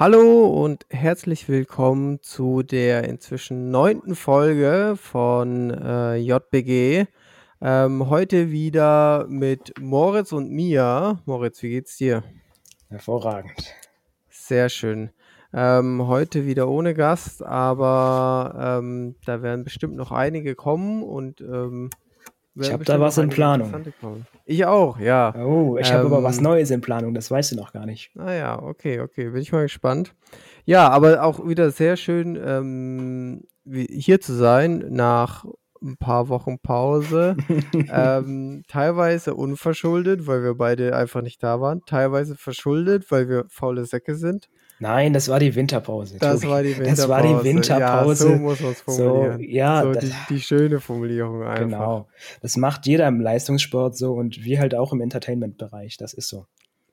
Hallo und herzlich willkommen zu der inzwischen neunten Folge von äh, JBG. Ähm, heute wieder mit Moritz und Mia. Moritz, wie geht's dir? Hervorragend. Sehr schön. Ähm, heute wieder ohne Gast, aber ähm, da werden bestimmt noch einige kommen und ähm, ich habe da was in Planung. Ich auch, ja. Oh, ich ähm, habe aber was Neues in Planung, das weißt du noch gar nicht. Naja, okay, okay, bin ich mal gespannt. Ja, aber auch wieder sehr schön, ähm, hier zu sein nach ein paar Wochen Pause. ähm, teilweise unverschuldet, weil wir beide einfach nicht da waren. Teilweise verschuldet, weil wir faule Säcke sind. Nein, das war die Winterpause. Das war die Winterpause. Das war die Winterpause. Ja, so muss man es formulieren. So, ja, so die, die, schöne Formulierung einfach. Genau. Das macht jeder im Leistungssport so und wir halt auch im Entertainment-Bereich. Das ist so.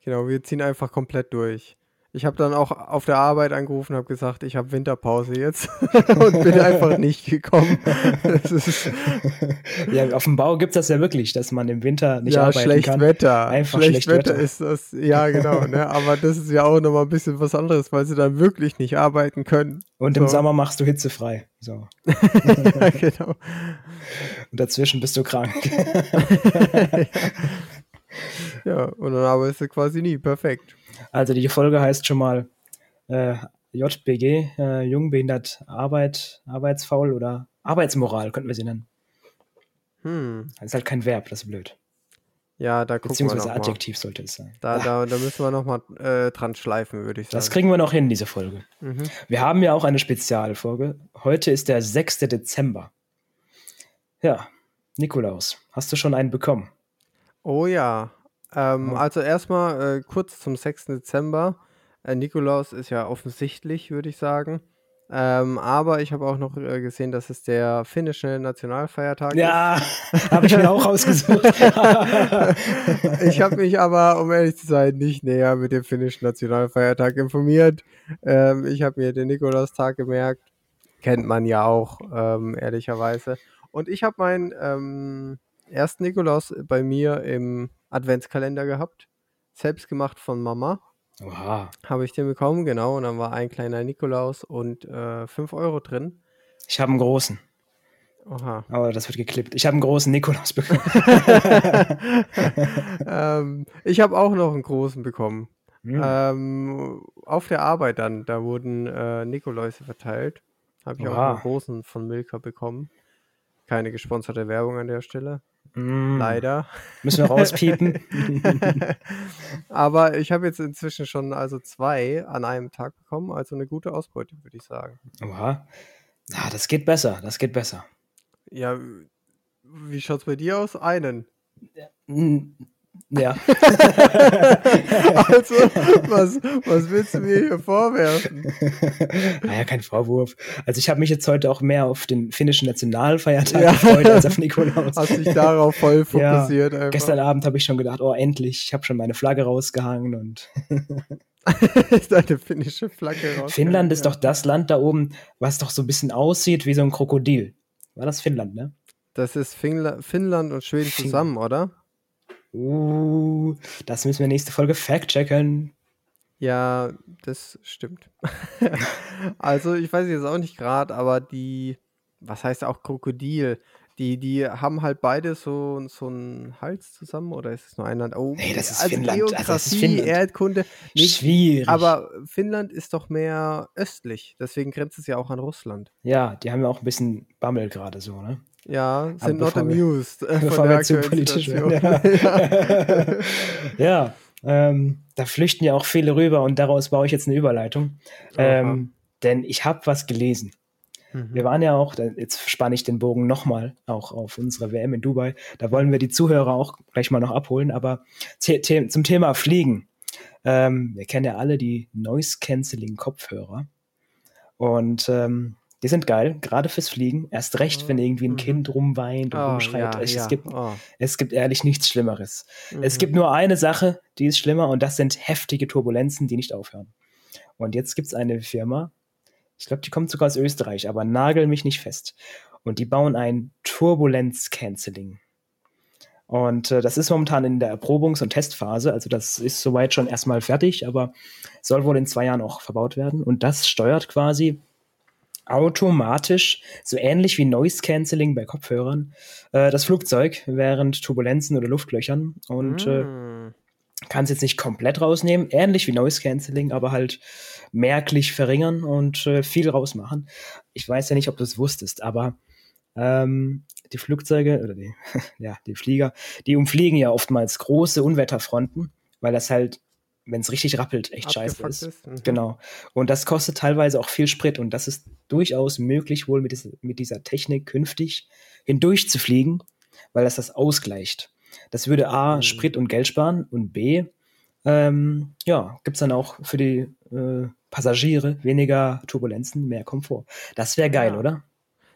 Genau, wir ziehen einfach komplett durch. Ich habe dann auch auf der Arbeit angerufen und habe gesagt, ich habe Winterpause jetzt und bin einfach nicht gekommen. ja, auf dem Bau gibt es das ja wirklich, dass man im Winter nicht ja, arbeiten schlecht kann. Wetter. Einfach schlecht, schlecht Wetter. Wetter ist das, ja genau. Ne? Aber das ist ja auch nochmal ein bisschen was anderes, weil sie dann wirklich nicht arbeiten können. Und so. im Sommer machst du hitzefrei. So. ja, genau. Und dazwischen bist du krank. ja, und dann arbeitest du quasi nie. Perfekt. Also die Folge heißt schon mal äh, JBG, äh, Jungbehindert Arbeit, Arbeitsfaul oder Arbeitsmoral, könnten wir sie nennen. Hm. Das ist halt kein Verb, das ist blöd. Ja, da gucken Beziehungsweise wir noch Adjektiv mal. sollte es sein. Da, da, da müssen wir nochmal äh, dran schleifen, würde ich sagen. Das kriegen wir noch hin, diese Folge. Mhm. Wir haben ja auch eine Spezialfolge. Heute ist der 6. Dezember. Ja, Nikolaus, hast du schon einen bekommen? Oh ja, ähm, ja. Also erstmal äh, kurz zum 6. Dezember. Äh, Nikolaus ist ja offensichtlich, würde ich sagen. Ähm, aber ich habe auch noch äh, gesehen, dass es der finnische Nationalfeiertag ja, ist. Ja, habe ich mir auch ausgesucht. ich habe mich aber, um ehrlich zu sein, nicht näher mit dem finnischen Nationalfeiertag informiert. Ähm, ich habe mir den Nikolaustag gemerkt. Kennt man ja auch, ähm, ehrlicherweise. Und ich habe meinen ähm, ersten Nikolaus bei mir im Adventskalender gehabt. Selbst gemacht von Mama. Oha. Habe ich den bekommen, genau. Und dann war ein kleiner Nikolaus und äh, 5 Euro drin. Ich habe einen großen. Oha. Aber das wird geklippt. Ich habe einen großen Nikolaus bekommen. ähm, ich habe auch noch einen großen bekommen. Mhm. Ähm, auf der Arbeit dann, da wurden äh, Nikoläuse verteilt. Habe ich Oha. auch einen großen von Milka bekommen. Keine gesponserte Werbung an der Stelle. Mm. Leider. Müssen wir rauspiepen. Aber ich habe jetzt inzwischen schon also zwei an einem Tag bekommen, also eine gute Ausbeute, würde ich sagen. Oha. Ah, das geht besser, das geht besser. Ja, wie schaut es bei dir aus? Einen. Ja. also, was, was willst du mir hier vorwerfen? Naja, kein Vorwurf. Also ich habe mich jetzt heute auch mehr auf den finnischen Nationalfeiertag ja. gefreut als auf Nikolaus. Hast dich darauf voll fokussiert. Ja. Gestern Abend habe ich schon gedacht, oh endlich, ich habe schon meine Flagge rausgehangen und Deine finnische Flagge raus. Finnland ist ja. doch das Land da oben, was doch so ein bisschen aussieht wie so ein Krokodil. War das Finnland, ne? Das ist Finnland und Schweden zusammen, oder? Uh, das müssen wir nächste Folge fact-checken. Ja, das stimmt. also, ich weiß jetzt auch nicht gerade, aber die, was heißt auch Krokodil? Die, die haben halt beide so, so einen Hals zusammen oder ist es nur ein Land? Oh, nee, das ist also Finnland. Geografie, also das ist Finnland. Erdkunde. Nicht, Schwierig. Aber Finnland ist doch mehr östlich, deswegen grenzt es ja auch an Russland. Ja, die haben ja auch ein bisschen Bammel gerade so, ne? Ja, sind not amused. Äh, bevor wir zu politisch werden. Ja, ja ähm, da flüchten ja auch viele rüber und daraus baue ich jetzt eine Überleitung. Ähm, denn ich habe was gelesen. Mhm. Wir waren ja auch, jetzt spanne ich den Bogen nochmal, auch auf unsere WM in Dubai. Da wollen wir die Zuhörer auch gleich mal noch abholen. Aber zum Thema Fliegen. Ähm, wir kennen ja alle die Noise-Canceling-Kopfhörer. Und ähm, die sind geil, gerade fürs Fliegen. Erst recht, wenn irgendwie ein mhm. Kind rumweint und oh, rumschreit. Ja, es, ja. Gibt, oh. es gibt ehrlich nichts Schlimmeres. Mhm. Es gibt nur eine Sache, die ist schlimmer und das sind heftige Turbulenzen, die nicht aufhören. Und jetzt gibt es eine Firma, ich glaube, die kommt sogar aus Österreich, aber nagel mich nicht fest. Und die bauen ein Turbulenz-Canceling. Und äh, das ist momentan in der Erprobungs- und Testphase. Also das ist soweit schon erstmal fertig, aber soll wohl in zwei Jahren auch verbaut werden. Und das steuert quasi automatisch, so ähnlich wie Noise Cancelling bei Kopfhörern, äh, das Flugzeug während Turbulenzen oder Luftlöchern. Und äh, mm. äh, kann es jetzt nicht komplett rausnehmen, ähnlich wie Noise Cancelling, aber halt merklich verringern und äh, viel rausmachen. Ich weiß ja nicht, ob du es wusstest, aber ähm, die Flugzeuge oder die, ja, die Flieger, die umfliegen ja oftmals große Unwetterfronten, weil das halt, wenn es richtig rappelt, echt scheiße ist. ist. Mhm. Genau. Und das kostet teilweise auch viel Sprit und das ist durchaus möglich, wohl mit, dieser, mit dieser Technik künftig hindurch zu fliegen, weil das das ausgleicht. Das würde A, mhm. Sprit und Geld sparen und B, ähm, ja, gibt es dann auch für die äh, Passagiere weniger Turbulenzen, mehr Komfort. Das wäre geil, ja. oder?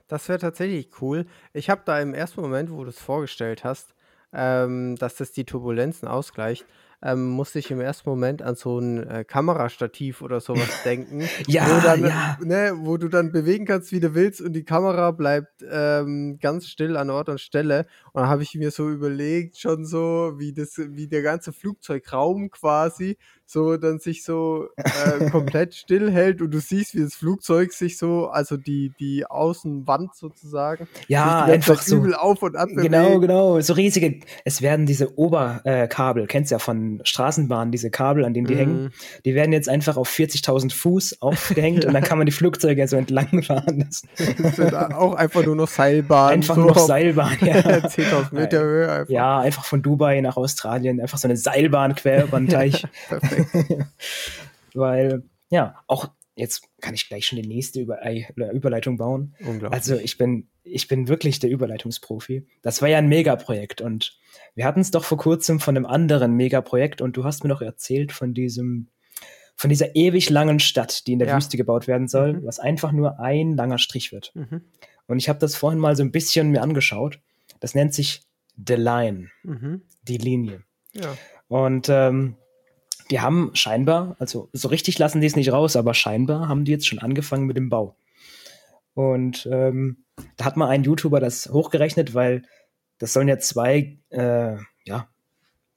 Das wäre tatsächlich cool. Ich habe da im ersten Moment, wo du es vorgestellt hast, ähm, dass das die Turbulenzen ausgleicht, ähm, musste ich im ersten Moment an so ein äh, Kamerastativ oder sowas denken. ja, wo, dann, ja. Ne, wo du dann bewegen kannst, wie du willst und die Kamera bleibt ähm, ganz still an Ort und Stelle. Und dann habe ich mir so überlegt, schon so, wie, das, wie der ganze Flugzeugraum quasi so dann sich so äh, komplett still hält und du siehst, wie das Flugzeug sich so, also die, die Außenwand sozusagen, ja, einfach so auf und ab Genau, genau, so riesige, es werden diese Oberkabel, äh, kennst ja von Straßenbahnen, diese Kabel, an denen die mhm. hängen, die werden jetzt einfach auf 40.000 Fuß aufgehängt und dann kann man die Flugzeuge so entlang fahren lassen. Das sind auch einfach nur noch Seilbahn. Einfach so nur noch Seilbahn, ja. 10.000 Meter Höhe einfach. Ja, einfach von Dubai nach Australien, einfach so eine Seilbahn quer über den Teich. Perfekt. Weil, ja, auch jetzt kann ich gleich schon die nächste Über Überleitung bauen. Also ich bin, ich bin wirklich der Überleitungsprofi. Das war ja ein Megaprojekt und wir hatten es doch vor kurzem von einem anderen Megaprojekt und du hast mir noch erzählt von diesem, von dieser ewig langen Stadt, die in der ja. Wüste gebaut werden soll, mhm. was einfach nur ein langer Strich wird. Mhm. Und ich habe das vorhin mal so ein bisschen mir angeschaut. Das nennt sich The Line, mhm. die Linie. Ja. Und ähm, die haben scheinbar, also so richtig lassen die es nicht raus, aber scheinbar haben die jetzt schon angefangen mit dem Bau. Und ähm, da hat mal ein YouTuber das hochgerechnet, weil das sollen ja zwei, äh, ja,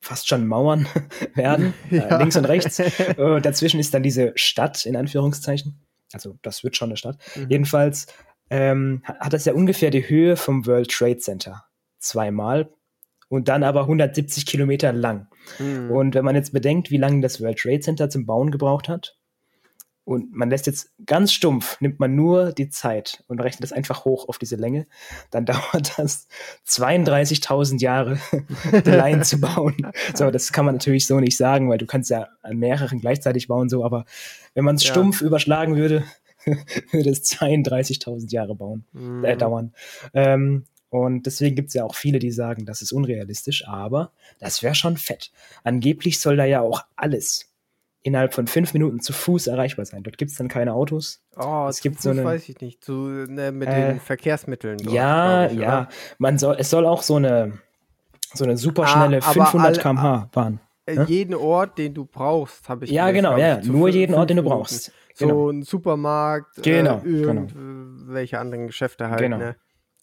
fast schon Mauern werden, äh, ja. äh, links und rechts. äh, dazwischen ist dann diese Stadt, in Anführungszeichen. Also das wird schon eine Stadt. Mhm. Jedenfalls ähm, hat das ja ungefähr die Höhe vom World Trade Center. Zweimal und dann aber 170 Kilometer lang. Mhm. Und wenn man jetzt bedenkt, wie lange das World Trade Center zum Bauen gebraucht hat, und man lässt jetzt ganz stumpf, nimmt man nur die Zeit und rechnet das einfach hoch auf diese Länge, dann dauert das 32.000 Jahre, die Line zu bauen. So, das kann man natürlich so nicht sagen, weil du kannst ja an mehreren gleichzeitig bauen, so, aber wenn man es ja. stumpf überschlagen würde, würde es 32.000 Jahre bauen, mhm. äh, dauern. Ähm, und deswegen gibt es ja auch viele, die sagen, das ist unrealistisch, aber das wäre schon fett. Angeblich soll da ja auch alles innerhalb von fünf Minuten zu Fuß erreichbar sein. Dort gibt es dann keine Autos. Oh, es gibt Fuß so eine, weiß ich nicht. Zu, ne, mit äh, den Verkehrsmitteln. Dort, ja, ich, ja. Man soll, es soll auch so eine, so eine superschnelle ah, 500 km/h Bahn. Äh, ne? Jeden Ort, den du brauchst, habe ich Ja, gesagt, genau, ja, nur jeden Ort, den du brauchst. Genau. So ein Supermarkt, genau, äh, irgendwelche genau. anderen Geschäfte halt. Genau. Ne?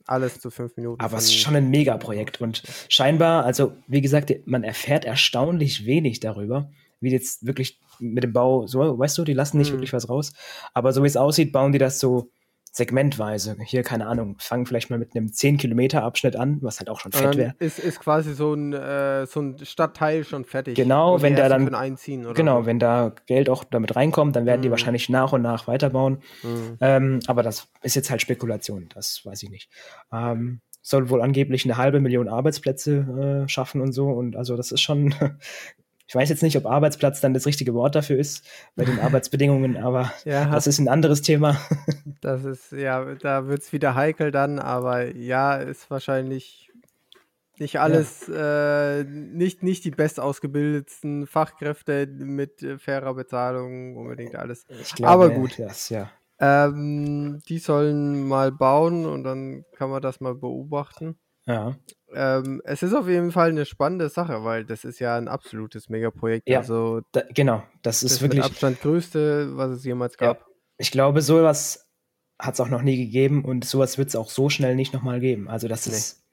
Alles zu fünf Minuten. Aber es ist schon ein Megaprojekt und scheinbar, also wie gesagt, man erfährt erstaunlich wenig darüber, wie jetzt wirklich mit dem Bau, so, weißt du, die lassen nicht mhm. wirklich was raus. Aber so wie es aussieht, bauen die das so segmentweise. Hier, keine Ahnung, fangen vielleicht mal mit einem 10-Kilometer-Abschnitt an, was halt auch schon fett wäre. Ist, ist quasi so ein, äh, so ein Stadtteil schon fertig. Genau, wenn da dann. Einziehen genau, wenn da Geld auch damit reinkommt, dann werden mhm. die wahrscheinlich nach und nach weiterbauen. Mhm. Ähm, aber das ist jetzt halt Spekulation, das weiß ich nicht. Ähm, soll wohl angeblich eine halbe Million Arbeitsplätze äh, schaffen und so. Und also das ist schon ich weiß jetzt nicht, ob Arbeitsplatz dann das richtige Wort dafür ist, bei den Arbeitsbedingungen, aber ja, das ist ein anderes Thema. Das ist, ja, da wird es wieder heikel dann, aber ja, ist wahrscheinlich nicht alles, ja. äh, nicht, nicht die bestausgebildetsten Fachkräfte mit äh, fairer Bezahlung, unbedingt alles. Glaube, aber gut. Das, ja. Ähm, die sollen mal bauen und dann kann man das mal beobachten. Ja. Ähm, es ist auf jeden Fall eine spannende Sache, weil das ist ja ein absolutes Megaprojekt. Ja, also, da, genau. Das ist das wirklich. Das Abstand größte, was es jemals gab. Ja. Ich glaube, sowas hat es auch noch nie gegeben und sowas wird es auch so schnell nicht nochmal geben. Also, das nee. ist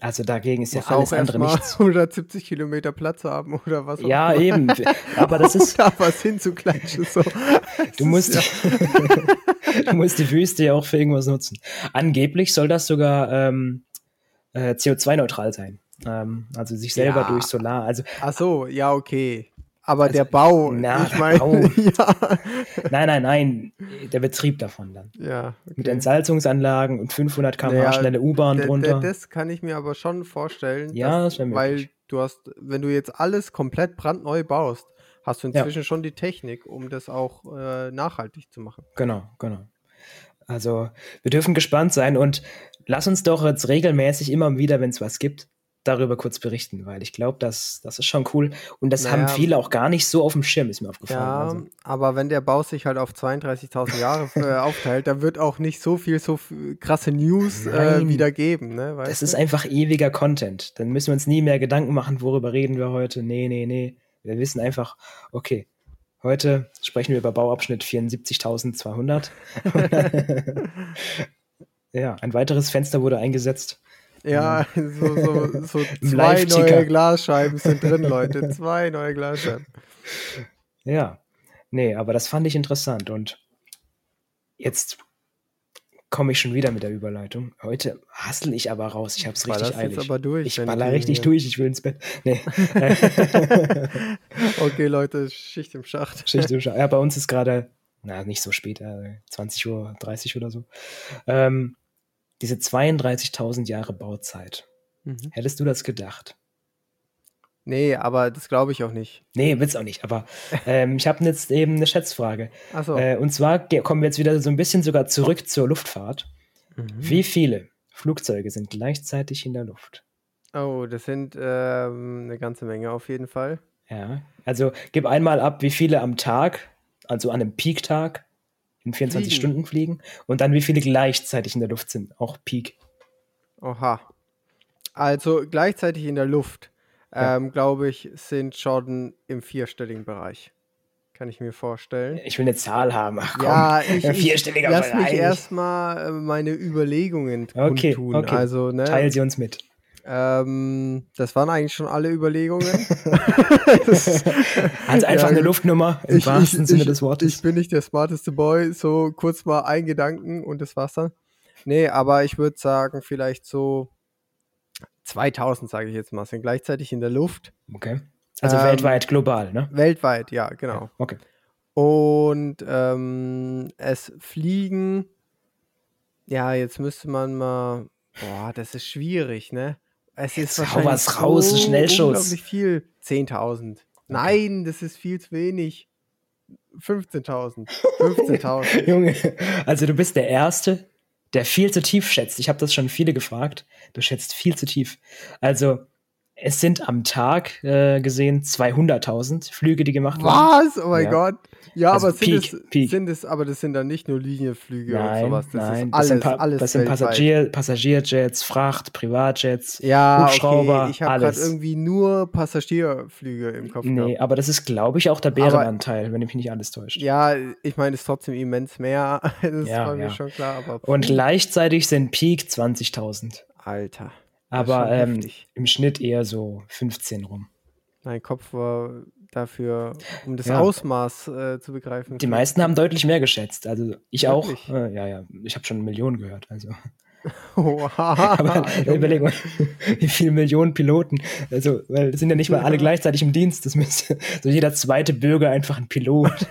Also dagegen ist Muss ja alles andere nichts. 170 Kilometer Platz haben oder was? Ja, auch eben. Aber das ist. da was hinzuklatschen. So. Du musst, ja. du musst die Wüste ja auch für irgendwas nutzen. Angeblich soll das sogar ähm, äh, CO2-neutral sein. Ähm, also sich selber ja. durch Solar. Also, Ach so, ja, okay. Aber also, der Bau, na, ich meine, ja. Nein, nein, nein, der Betrieb davon dann. Ja. Okay. Mit Entsalzungsanlagen und 500 km/h naja, schnelle U-Bahn drunter. Das kann ich mir aber schon vorstellen. Ja, dass, das Weil du hast, wenn du jetzt alles komplett brandneu baust, hast du inzwischen ja. schon die Technik, um das auch äh, nachhaltig zu machen. Genau, genau. Also wir dürfen gespannt sein und lass uns doch jetzt regelmäßig immer wieder, wenn es was gibt, darüber kurz berichten, weil ich glaube, das, das ist schon cool. Und das naja, haben viele auch gar nicht so auf dem Schirm, ist mir aufgefallen. Ja, also. aber wenn der Bau sich halt auf 32.000 Jahre äh, aufteilt, dann wird auch nicht so viel so krasse News äh, wieder geben. Ne, das du? ist einfach ewiger Content. Dann müssen wir uns nie mehr Gedanken machen, worüber reden wir heute. Nee, nee, nee. Wir wissen einfach, okay, heute sprechen wir über Bauabschnitt 74.200. ja, ein weiteres Fenster wurde eingesetzt. Ja, so, so, so zwei neue Glasscheiben sind drin, Leute. Zwei neue Glasscheiben. Ja, nee, aber das fand ich interessant. Und jetzt komme ich schon wieder mit der Überleitung. Heute hassel ich aber raus. Ich habe es richtig eilig. Jetzt aber durch, ich baller richtig hier. durch. Ich will ins Bett. Nee. okay, Leute, Schicht im Schacht. Schicht im Schacht. Ja, bei uns ist gerade, na, nicht so spät, 20 Uhr, 30 oder so. Ähm, diese 32.000 Jahre Bauzeit. Mhm. Hättest du das gedacht? Nee, aber das glaube ich auch nicht. Nee, will's auch nicht. Aber ähm, ich habe jetzt eben eine Schätzfrage. Ach so. Äh, und zwar kommen wir jetzt wieder so ein bisschen sogar zurück zur Luftfahrt. Mhm. Wie viele Flugzeuge sind gleichzeitig in der Luft? Oh, das sind ähm, eine ganze Menge auf jeden Fall. Ja, also gib einmal ab, wie viele am Tag, also an einem Peak-Tag, in 24 fliegen. Stunden fliegen und dann wie viele gleichzeitig in der Luft sind, auch Peak. Oha. Also gleichzeitig in der Luft, ja. ähm, glaube ich, sind schon im vierstelligen Bereich. Kann ich mir vorstellen. Ich will eine Zahl haben. Ach komm, ja, ich, vierstelliger ich lass Bereich. mich erstmal äh, meine Überlegungen okay, tun. Okay. Also, ne, Teil sie uns mit. Ähm, das waren eigentlich schon alle Überlegungen. also einfach ja, eine Luftnummer im ich, wahrsten ich, Sinne ich, des Wortes. Ich bin nicht der smarteste Boy, so kurz mal ein Gedanken und das war's dann. Nee, aber ich würde sagen, vielleicht so 2000, sage ich jetzt mal, sind gleichzeitig in der Luft. Okay. Also ähm, weltweit, global, ne? Weltweit, ja, genau. Okay. Und ähm, es fliegen, ja, jetzt müsste man mal, boah, das ist schwierig, ne? Es Jetzt ist wahrscheinlich was raus, so Schnellschuss. unglaublich viel. 10.000. Nein, das ist viel zu wenig. 15.000. 15.000. Junge, also du bist der Erste, der viel zu tief schätzt. Ich habe das schon viele gefragt. Du schätzt viel zu tief. Also es sind am Tag äh, gesehen 200.000 Flüge, die gemacht wurden. Was? Oh mein ja. Gott. Ja, also aber Peak, sind, es, Peak. sind es, aber das sind dann nicht nur Linienflüge nein, und sowas. Das nein, ist alles, das sind, alles das sind Passagier, Passagierjets, Fracht, Privatjets, ja, Hubschrauber, okay. Ich habe gerade irgendwie nur Passagierflüge im Kopf. Nee, gehabt. aber das ist, glaube ich, auch der Bärenanteil, wenn mich nicht alles täuscht. Ja, ich meine, es ist trotzdem immens mehr. das ja, war mir ja. schon klar. Aber und gleichzeitig sind Peak 20.000. Alter. Aber ähm, im Schnitt eher so 15 rum. Mein Kopf war dafür, um das ja. Ausmaß äh, zu begreifen. Die meisten haben deutlich mehr geschätzt. Also ich Wirklich? auch. Äh, ja, ja. Ich habe schon Millionen gehört. Also. Aber überleg mal, wie viele Millionen Piloten. Also, weil das sind ja nicht mal alle gleichzeitig im Dienst. Das müsste so jeder zweite Bürger einfach ein Pilot.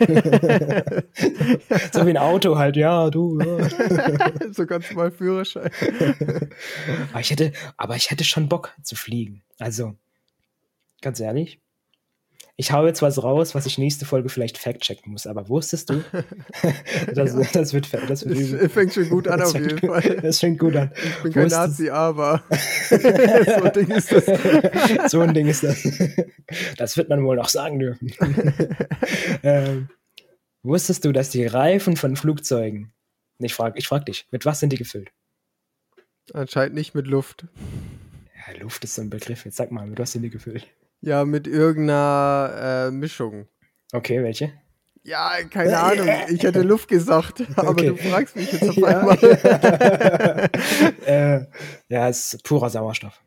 so wie ein Auto halt, ja, du. Ja. so ganz mal Führerschein. aber ich hätte, aber ich hätte schon Bock zu fliegen. Also, ganz ehrlich, ich hau jetzt was raus, was ich nächste Folge vielleicht fact-checken muss, aber wusstest du? das, ja. das, wird, das wird Das fängt schon gut an, auf jeden Fall. Das fängt gut an. Ich bin kein wusstest Nazi, aber so ein Ding ist das. so ein Ding ist das. Das wird man wohl noch sagen dürfen. ähm, wusstest du, dass die Reifen von Flugzeugen, ich frage ich frag dich, mit was sind die gefüllt? Anscheinend nicht mit Luft. Ja, Luft ist so ein Begriff. Jetzt sag mal, mit was sind die gefüllt? Ja, mit irgendeiner äh, Mischung. Okay, welche? Ja, keine Ahnung. Ich hätte Luft gesagt, aber okay. du fragst mich jetzt auf einmal. äh, ja, es ist purer Sauerstoff.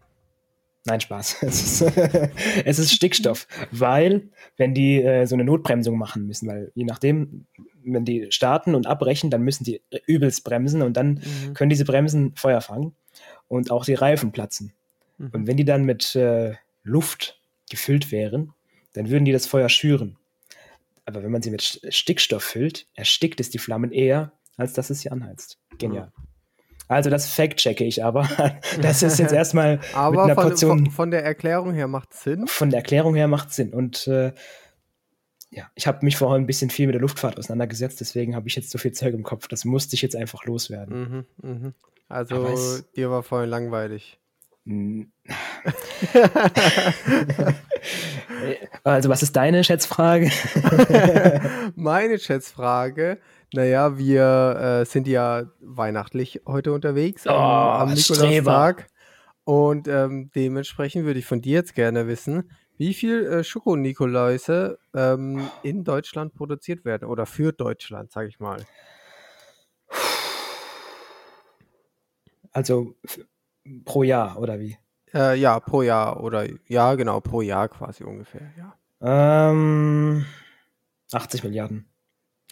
Nein, Spaß. Es ist, es ist Stickstoff, weil wenn die äh, so eine Notbremsung machen müssen, weil je nachdem, wenn die starten und abbrechen, dann müssen die übelst bremsen und dann mhm. können diese Bremsen Feuer fangen und auch die Reifen platzen. Mhm. Und wenn die dann mit äh, Luft gefüllt wären, dann würden die das Feuer schüren. Aber wenn man sie mit Stickstoff füllt, erstickt es die Flammen eher, als dass es sie anheizt. Genial. Mhm. Also das fact-checke ich aber. Das ist jetzt erstmal aber mit einer von, Portion. Von, von der Erklärung her macht Sinn. Von der Erklärung her macht Sinn. Und äh, ja, ich habe mich vorher ein bisschen viel mit der Luftfahrt auseinandergesetzt, deswegen habe ich jetzt so viel Zeug im Kopf. Das musste ich jetzt einfach loswerden. Mhm, mh. Also dir war vorhin langweilig. also was ist deine Schätzfrage? Meine Schätzfrage naja, wir äh, sind ja weihnachtlich heute unterwegs oh, am, am Nikolaustag. Und ähm, dementsprechend würde ich von dir jetzt gerne wissen, wie viel äh, Schoko-Nikoläuse ähm, in Deutschland produziert werden oder für Deutschland, sage ich mal. Also pro Jahr oder wie? Äh, ja, pro Jahr oder ja, genau, pro Jahr quasi ungefähr, ja. Ähm, 80 Milliarden.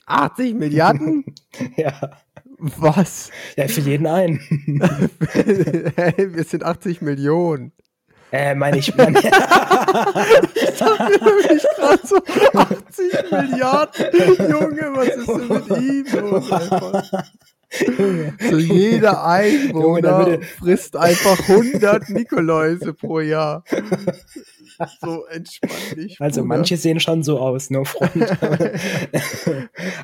80 Milliarden? ja. Was? Ja, für jeden einen. hey, wir sind 80 Millionen. Äh, meine ich. Mein, ich dachte nämlich gerade so 80 Milliarden. Junge, was ist denn mit ihm los? So jeder Einwohner Junge, frisst einfach 100 Nikoläuse pro Jahr. So entspannt nicht. Also Bruder. manche sehen schon so aus, no front.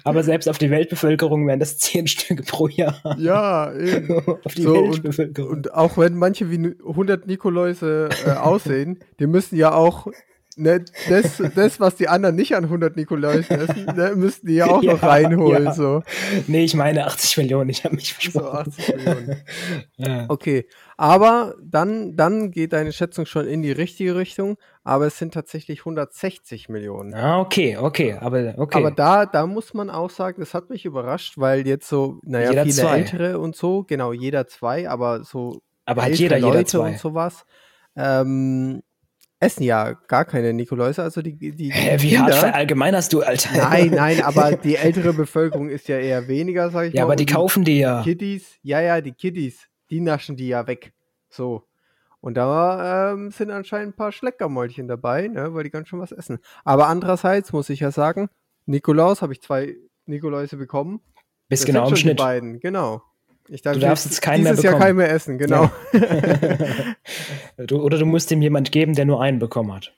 Aber selbst auf die Weltbevölkerung wären das 10 Stücke pro Jahr. Ja, eben. auf die so, Weltbevölkerung. Und, und, auch wenn manche wie 100 Nikoläuse äh, aussehen, die müssen ja auch ne, das, das, was die anderen nicht an 100 Nikoläusen essen, ne, müssten die ja auch ja, noch reinholen. Ja. So. Nee, ich meine 80 Millionen, ich habe mich versprochen. So 80 Millionen. ja. Okay, aber dann, dann geht deine Schätzung schon in die richtige Richtung, aber es sind tatsächlich 160 Millionen. Ah, okay, okay, aber okay. Aber da, da muss man auch sagen, das hat mich überrascht, weil jetzt so, naja, jeder viele zwei. Ältere und so, genau, jeder zwei, aber so aber halt jeder, Leute jeder zwei. und sowas. Ähm, essen ja gar keine Nikoläuse, also die, die, die Hä, wie Kinder, hart verallgemeinerst du, Alter? Nein, nein, aber die ältere Bevölkerung ist ja eher weniger, sag ich ja, mal. Ja, aber die kaufen die ja. Kiddies, ja, ja, die Kiddies, die naschen die ja weg. So. Und da ähm, sind anscheinend ein paar Schleckermäulchen dabei, ne, weil die ganz schön was essen. Aber andererseits muss ich ja sagen, Nikolaus habe ich zwei Nikoläuse bekommen. Bis genau im Schnitt. Die beiden, genau. Ich darf du darfst jetzt keinen mehr bekommen. Jahr keinen mehr essen, genau. Ja. du, oder du musst ihm jemand geben, der nur einen bekommen hat.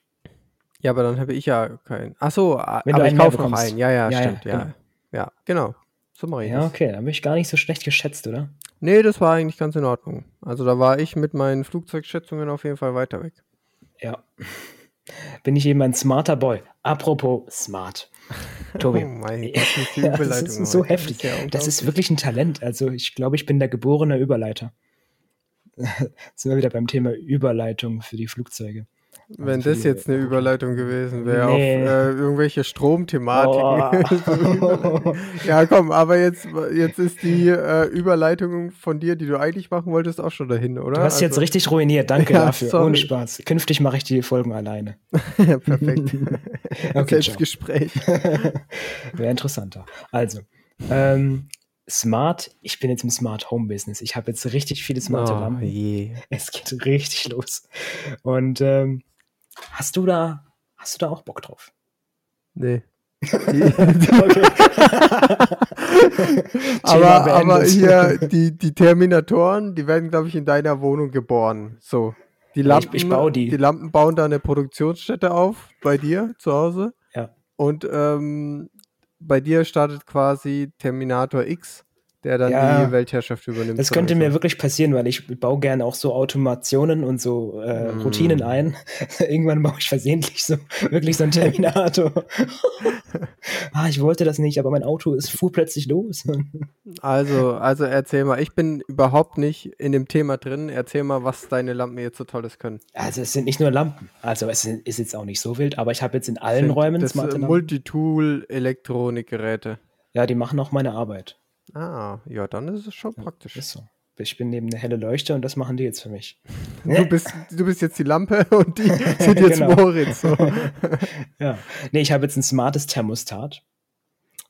Ja, aber dann habe ich ja keinen. Ach so, Wenn aber ich kaufe noch einen. Ja, ja, ja stimmt, ja. Genau. Ja, genau. So mache ich Ja, okay, dann bin ich gar nicht so schlecht geschätzt, oder? Nee, das war eigentlich ganz in Ordnung. Also da war ich mit meinen Flugzeugschätzungen auf jeden Fall weiter weg. Ja. Bin ich eben ein smarter Boy. Apropos smart. Tobi. Oh mein Gott, ja, das ist so heftig. Das ist, das ist wirklich ein Talent. Also ich glaube, ich bin der geborene Überleiter. sind wir wieder beim Thema Überleitung für die Flugzeuge. Wenn das jetzt eine Überleitung gewesen wäre nee. auf äh, irgendwelche Stromthematiken. Oh. ja, komm, aber jetzt, jetzt ist die äh, Überleitung von dir, die du eigentlich machen wolltest, auch schon dahin, oder? Du hast also, jetzt richtig ruiniert, danke ja, dafür. Sorry. Ohne Spaß. Künftig mache ich die Folgen alleine. Perfekt. okay, Selbstgespräch. Wäre interessanter. Also, ähm, Smart, ich bin jetzt im Smart Home Business. Ich habe jetzt richtig viele smarte oh, Lampen. Je. Es geht richtig los. Und ähm, hast du da, hast du da auch Bock drauf? Nee. aber, aber hier, die, die Terminatoren, die werden, glaube ich, in deiner Wohnung geboren. So. Die Lampen, ich, ich baue die. die Lampen bauen da eine Produktionsstätte auf bei dir zu Hause. Ja. Und ähm, bei dir startet quasi Terminator X der dann ja, die Weltherrschaft übernimmt. Das könnte mir wirklich passieren, weil ich baue gerne auch so Automationen und so äh, mm. Routinen ein. Irgendwann baue ich versehentlich so wirklich so einen Terminator. ah, ich wollte das nicht, aber mein Auto ist fuhr plötzlich los. also, also erzähl mal, ich bin überhaupt nicht in dem Thema drin. Erzähl mal, was deine Lampen jetzt so tolles können. Also es sind nicht nur Lampen. Also es ist jetzt auch nicht so wild, aber ich habe jetzt in allen sind Räumen das smarte Multitool Elektronikgeräte. Ja, die machen auch meine Arbeit. Ah, ja, dann ist es schon praktisch. Ist so. Ich bin neben eine helle Leuchte und das machen die jetzt für mich. Du bist, du bist jetzt die Lampe und die sind jetzt genau. Moritz. So. ja. Nee, ich habe jetzt ein smartes Thermostat.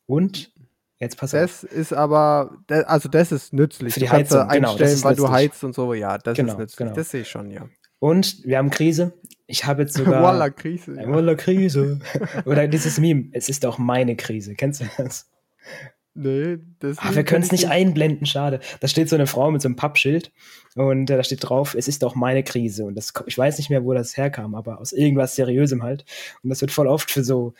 Und jetzt pass das auf. Das ist aber, also das ist nützlich. Für die Heizung, genau, einstellen, genau, weil du heizt und so. Ja, das genau, ist nützlich. Genau. Das sehe ich schon, ja. Und wir haben Krise. Ich habe jetzt sogar. Walla Krise. Ja. Walla Krise. Oder dieses Meme. Es ist auch meine Krise. Kennst du das? Nee, das ah, Wir können es nicht einblenden, schade. Da steht so eine Frau mit so einem Pappschild und äh, da steht drauf, es ist auch meine Krise. Und das, ich weiß nicht mehr, wo das herkam, aber aus irgendwas Seriösem halt. Und das wird voll oft für so,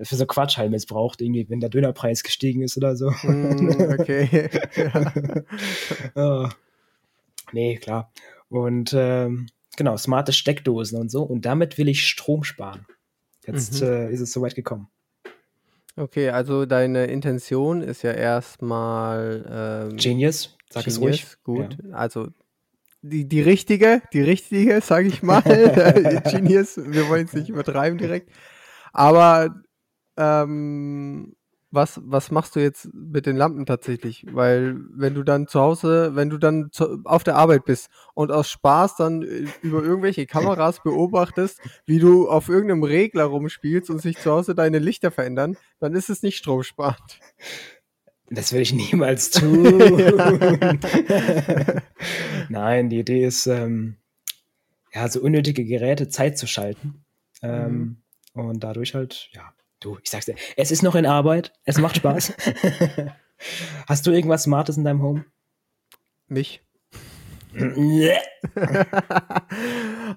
für so Quatsch halt missbraucht, irgendwie, wenn der Dönerpreis gestiegen ist oder so. Mm, okay. ja. oh. Nee, klar. Und ähm, genau, smarte Steckdosen und so. Und damit will ich Strom sparen. Jetzt mhm. äh, ist es soweit gekommen. Okay, also deine Intention ist ja erstmal ähm, Genius, sag Genius, es ruhig. Gut, ja. also die, die richtige, die richtige, sag ich mal. Genius, wir wollen es nicht übertreiben direkt. Aber ähm, was, was machst du jetzt mit den Lampen tatsächlich? Weil wenn du dann zu Hause, wenn du dann zu, auf der Arbeit bist und aus Spaß dann äh, über irgendwelche Kameras beobachtest, wie du auf irgendeinem Regler rumspielst und sich zu Hause deine Lichter verändern, dann ist es nicht stromsparend. Das will ich niemals tun. Nein, die Idee ist, ähm, ja, so unnötige Geräte Zeit zu schalten. Ähm, mhm. Und dadurch halt, ja, Du, ich sag's dir, es ist noch in Arbeit, es macht Spaß. Hast du irgendwas Smartes in deinem Home? Mich.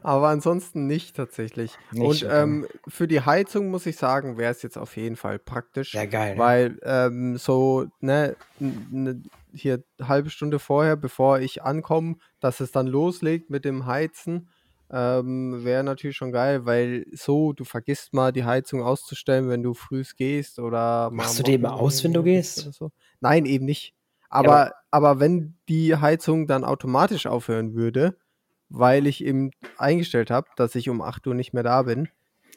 Aber ansonsten nicht tatsächlich. Nicht, und ähm, für die Heizung muss ich sagen, wäre es jetzt auf jeden Fall praktisch. Ja, geil. Ne? Weil ähm, so, ne, ne, hier halbe Stunde vorher, bevor ich ankomme, dass es dann loslegt mit dem Heizen ähm, wäre natürlich schon geil, weil so, du vergisst mal die Heizung auszustellen, wenn du früh gehst oder Machst du die immer aus, wenn du gehst? So. Nein, eben nicht. Aber, ja, aber, aber wenn die Heizung dann automatisch aufhören würde, weil ich eben eingestellt habe, dass ich um 8 Uhr nicht mehr da bin.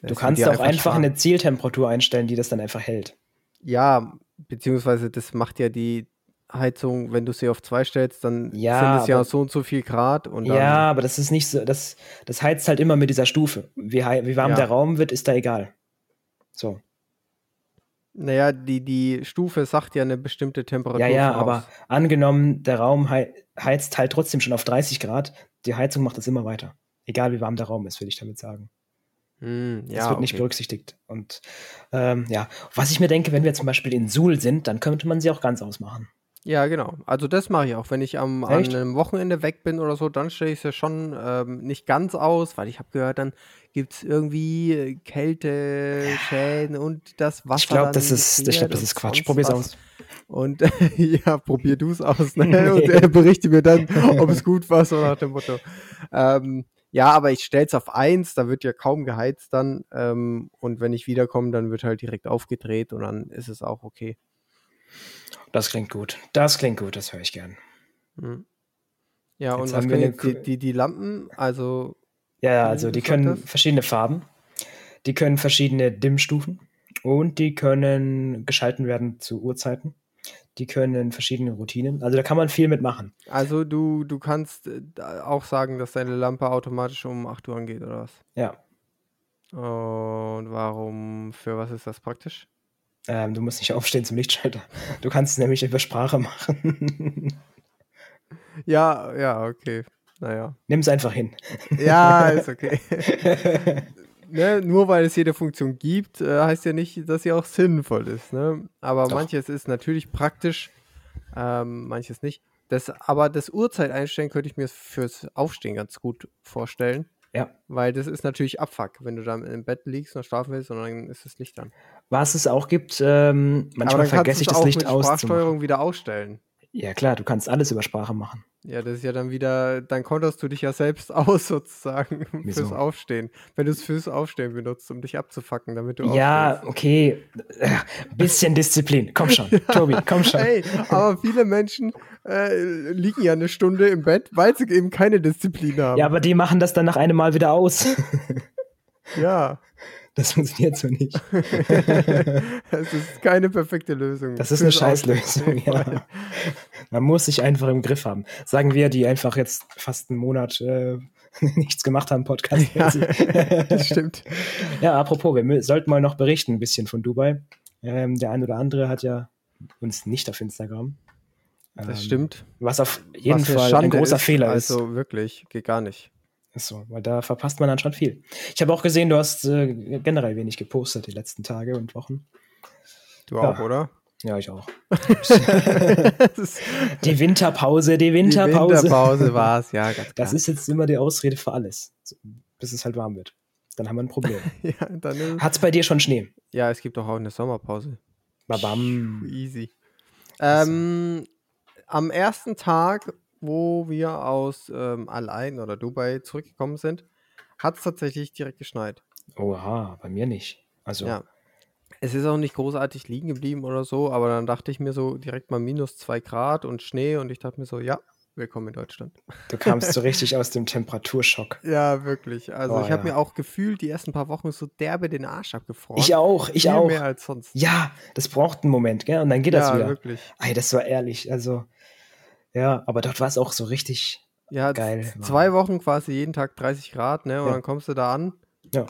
Du kannst auch einfach, einfach eine Zieltemperatur einstellen, die das dann einfach hält. Ja, beziehungsweise das macht ja die, Heizung, wenn du sie auf zwei stellst, dann ja, sind es ja so und so viel Grad. Und ja, aber das ist nicht so, das, das heizt halt immer mit dieser Stufe. Wie, wie warm ja. der Raum wird, ist da egal. So. Naja, die, die Stufe sagt ja eine bestimmte Temperatur. Ja, ja, aber angenommen, der Raum heizt halt trotzdem schon auf 30 Grad, die Heizung macht das immer weiter. Egal wie warm der Raum ist, will ich damit sagen. Mm, ja, das wird nicht berücksichtigt. Und ähm, ja, was ich mir denke, wenn wir zum Beispiel in Suhl sind, dann könnte man sie auch ganz ausmachen. Ja, genau. Also das mache ich auch. Wenn ich am, an einem Wochenende weg bin oder so, dann stelle ich es ja schon ähm, nicht ganz aus, weil ich habe gehört, dann gibt es irgendwie Kälteschäden und das Wasser. Ich glaube, das ist, ich glaub, das ist Quatsch. Probier's was. aus. Und ja, probier du es aus. Ne? Nee. Und er berichte mir dann, ob es gut war, so nach dem Motto. Ähm, ja, aber ich stelle es auf eins, da wird ja kaum geheizt dann. Ähm, und wenn ich wiederkomme, dann wird halt direkt aufgedreht und dann ist es auch okay. Das klingt gut. Das klingt gut, das höre ich gern. Mhm. Ja, Jetzt und was können die, die, die Lampen, also. Ja, also die können das? verschiedene Farben, die können verschiedene Dimmstufen und die können geschalten werden zu Uhrzeiten. Die können verschiedene Routinen. Also da kann man viel mitmachen. Also du, du kannst äh, auch sagen, dass deine Lampe automatisch um 8 Uhr angeht, oder was? Ja. Und warum, für was ist das praktisch? Ähm, du musst nicht aufstehen zum Lichtschalter. Du kannst es nämlich über Sprache machen. ja, ja, okay. Naja. Nimm es einfach hin. Ja, ist okay. ne, nur weil es jede Funktion gibt, äh, heißt ja nicht, dass sie auch sinnvoll ist. Ne? Aber Doch. manches ist natürlich praktisch, ähm, manches nicht. Das, aber das Uhrzeit einstellen könnte ich mir fürs Aufstehen ganz gut vorstellen. Ja. Weil das ist natürlich Abfuck, wenn du dann im Bett liegst und schlafen willst und dann ist das Licht an. Was es auch gibt, ähm, manchmal vergesse ich das Licht aus. Sprachsteuerung wieder ausstellen. Ja klar, du kannst alles über Sprache machen. Ja, das ist ja dann wieder, dann konterst du dich ja selbst aus sozusagen Wieso? fürs Aufstehen. Wenn du es fürs Aufstehen benutzt, um dich abzufacken, damit du Ja, aufstehst. okay. Äh, bisschen Disziplin. Komm schon. Tobi, komm schon. Ey, aber viele Menschen äh, liegen ja eine Stunde im Bett, weil sie eben keine Disziplin haben. Ja, aber die machen das dann nach einem Mal wieder aus. Ja. Das funktioniert so nicht. das ist keine perfekte Lösung. Das ist eine Scheißlösung, ja. Man muss sich einfach im Griff haben. Sagen wir, die einfach jetzt fast einen Monat äh, nichts gemacht haben, Podcast. Ja, das stimmt. Ja, apropos, wir sollten mal noch berichten ein bisschen von Dubai. Ähm, der ein oder andere hat ja uns nicht auf Instagram. Das ähm, stimmt. Was auf jeden was Fall ein großer ist, Fehler ist. Also wirklich, geht gar nicht. Achso, weil da verpasst man dann schon viel. Ich habe auch gesehen, du hast äh, generell wenig gepostet die letzten Tage und Wochen. Du auch, ja. oder? Ja, ich auch. die Winterpause, die Winterpause. Die Winterpause war es, ja. Das ist jetzt immer die Ausrede für alles, bis es halt warm wird. Dann haben wir ein Problem. ja, Hat es bei dir schon Schnee? Ja, es gibt doch auch eine Sommerpause. Babam. Easy. Ähm, am ersten Tag wo wir aus ähm, Al-Ain oder Dubai zurückgekommen sind, hat es tatsächlich direkt geschneit. Oha, bei mir nicht. Also. Ja. Es ist auch nicht großartig liegen geblieben oder so, aber dann dachte ich mir so direkt mal minus zwei Grad und Schnee und ich dachte mir so, ja, willkommen in Deutschland. Du kamst so richtig aus dem Temperaturschock. Ja, wirklich. Also oh, ich habe ja. mir auch gefühlt die ersten paar Wochen so derbe den Arsch abgefroren. Ich auch, ich Viel auch. mehr als sonst. Ja, das braucht einen Moment, gell? Und dann geht das ja, wieder. wirklich. Ey, das war ehrlich. Also ja, aber dort war es auch so richtig ja, geil. Zwei Wochen quasi jeden Tag 30 Grad, ne? Und ja. dann kommst du da an. Ja.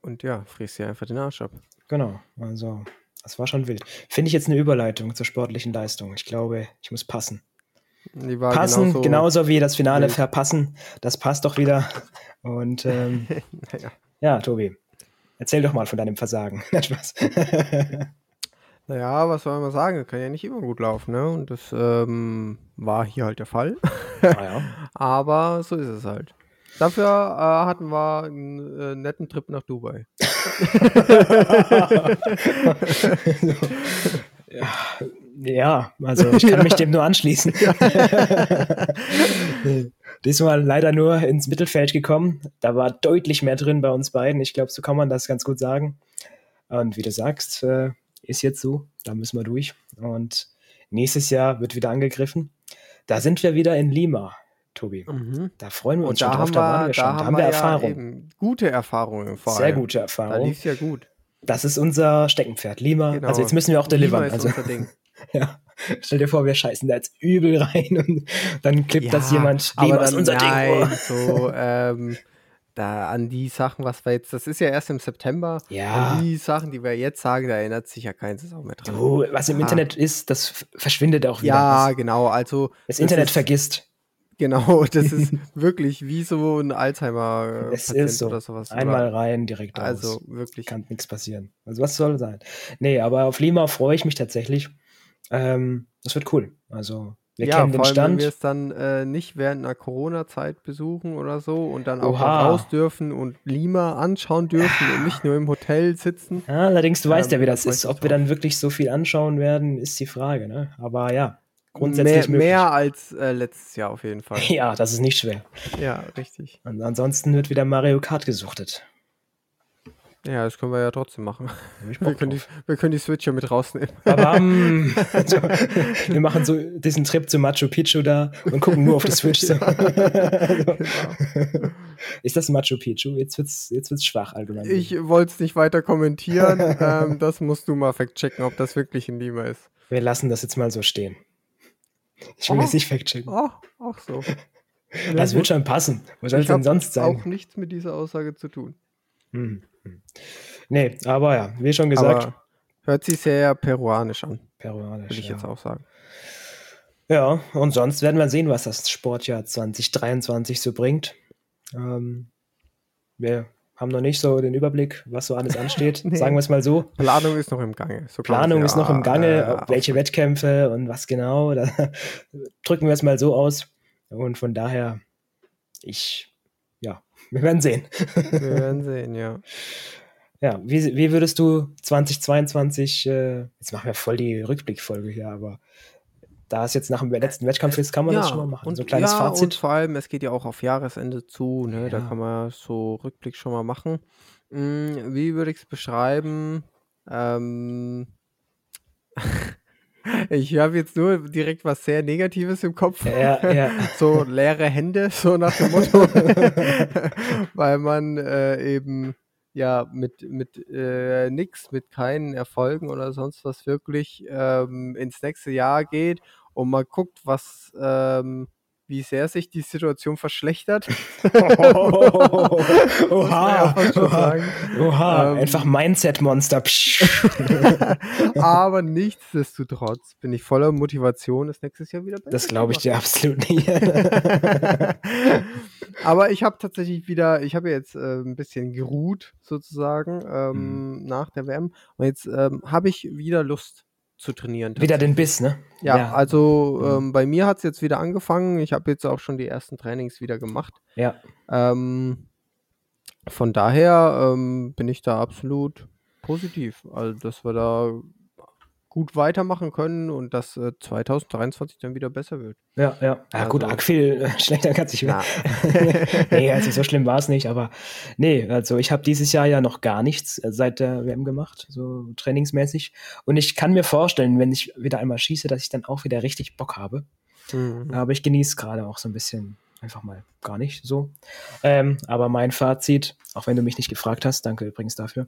Und ja, frierst dir einfach den Arsch ab. Genau, also das war schon wild. Finde ich jetzt eine Überleitung zur sportlichen Leistung. Ich glaube, ich muss passen. passen, genauso, genauso, wie das Finale wild. verpassen. Das passt doch wieder. Und ähm, naja. ja, Tobi, erzähl doch mal von deinem Versagen. Spaß. Naja, was soll man sagen? Das kann ja nicht immer gut laufen, ne? Und das ähm, war hier halt der Fall. Ah, ja. Aber so ist es halt. Dafür äh, hatten wir einen äh, netten Trip nach Dubai. ja, also ich kann mich dem nur anschließen. Diesmal leider nur ins Mittelfeld gekommen. Da war deutlich mehr drin bei uns beiden. Ich glaube, so kann man das ganz gut sagen. Und wie du sagst, äh, ist jetzt so, da müssen wir durch. Und nächstes Jahr wird wieder angegriffen. Da sind wir wieder in Lima, Tobi. Mhm. Da freuen wir uns und schon drauf, da waren wir schon. Da haben, haben wir, Erfahrung. Ja gute Erfahrungen vor Sehr gute Erfahrung. Da lief ja gut. Das ist unser Steckenpferd, Lima. Genau. Also jetzt müssen wir auch delivern. Lima ist also, unser Ding. ja. Stell dir vor, wir scheißen da jetzt übel rein und dann klippt ja, das jemand. Lima ist unser nein, Ding. So, ähm, da an die Sachen, was wir jetzt, das ist ja erst im September. Ja. An die Sachen, die wir jetzt sagen, da erinnert sich ja kein Saison mehr dran. Du, was im Internet ist, das verschwindet auch wieder. Ja, das, genau. Also das, das Internet ist, vergisst. Genau, das ist wirklich wie so ein Alzheimer es ist so. oder sowas. Einmal oder? rein, direkt raus. Also wirklich. Kann nichts passieren. Also was soll sein? Nee, aber auf Lima freue ich mich tatsächlich. Ähm, das wird cool. Also wir ja, kennen den Stand. Allem, wenn wir es dann äh, nicht während einer Corona-Zeit besuchen oder so und dann auch raus dürfen und Lima anschauen dürfen und nicht nur im Hotel sitzen. Ja, allerdings, du ähm, weißt ja, wie das ist. Ob wir dann wirklich so viel anschauen werden, ist die Frage. Ne? Aber ja, grundsätzlich mehr, mehr als äh, letztes Jahr auf jeden Fall. Ja, das ist nicht schwer. Ja, richtig. Und ansonsten wird wieder Mario Kart gesuchtet. Ja, das können wir ja trotzdem machen. Wir können, die, wir können die Switch ja mit rausnehmen. Aber um, also, wir machen so diesen Trip zu Machu Picchu da und gucken nur auf die Switch. So. also, ist das Machu Picchu? Jetzt wird's, jetzt wird's schwach allgemein. Ich wollte es nicht weiter kommentieren. ähm, das musst du mal fact-checken, ob das wirklich in Lima ist. Wir lassen das jetzt mal so stehen. Ich will oh. jetzt nicht fact-checken. Oh, auch so. Das wird schon passen. Was soll es denn sonst sein? auch nichts mit dieser Aussage zu tun. Hm. Nee, aber ja, wie schon gesagt. Aber hört sich sehr peruanisch an. Peruanisch. Würde ich ja. jetzt auch sagen. Ja, und sonst werden wir sehen, was das Sportjahr 2023 so bringt. Ähm, wir haben noch nicht so den Überblick, was so alles ansteht. nee. Sagen wir es mal so. Planung ist noch im Gange. So Planung ist noch im Gange, äh, welche Wettkämpfe und was genau. Da drücken wir es mal so aus. Und von daher, ich wir werden sehen. Wir werden sehen, ja. Ja, wie, wie würdest du 2022, äh, jetzt machen wir voll die Rückblickfolge hier, aber da es jetzt nach dem letzten Wettkampf ist, kann man ja, das schon mal machen. Und, so ein kleines ja, Fazit. Und vor allem, es geht ja auch auf Jahresende zu, ne? Ja. da kann man so Rückblick schon mal machen. Hm, wie würde ich es beschreiben? Ähm, Ich habe jetzt nur direkt was sehr Negatives im Kopf. Ja, ja. So leere Hände, so nach dem Motto. Weil man äh, eben ja mit, mit äh, nix, mit keinen Erfolgen oder sonst was wirklich ähm, ins nächste Jahr geht und man guckt, was ähm, wie sehr sich die Situation verschlechtert. Oh, oha, oha, oha. Ähm, einfach Mindset-Monster. aber nichtsdestotrotz bin ich voller Motivation, das nächstes Jahr wieder besser Das glaube ich dir absolut nicht. aber ich habe tatsächlich wieder, ich habe jetzt äh, ein bisschen geruht sozusagen ähm, mhm. nach der WM und jetzt ähm, habe ich wieder Lust zu trainieren. Wieder den Biss, ne? Ja, ja. also mhm. ähm, bei mir hat es jetzt wieder angefangen. Ich habe jetzt auch schon die ersten Trainings wieder gemacht. Ja. Ähm, von daher ähm, bin ich da absolut positiv. Also, dass wir da gut weitermachen können und dass äh, 2023 dann wieder besser wird. Ja, ja. Ja, also, gut, arg viel äh, schlechter kann sich ja. nee, also so schlimm war es nicht, aber nee, also ich habe dieses Jahr ja noch gar nichts äh, seit der WM gemacht, so trainingsmäßig. Und ich kann mir vorstellen, wenn ich wieder einmal schieße, dass ich dann auch wieder richtig Bock habe. Mhm. Aber ich genieße gerade auch so ein bisschen einfach mal gar nicht so. Ähm, aber mein Fazit, auch wenn du mich nicht gefragt hast, danke übrigens dafür.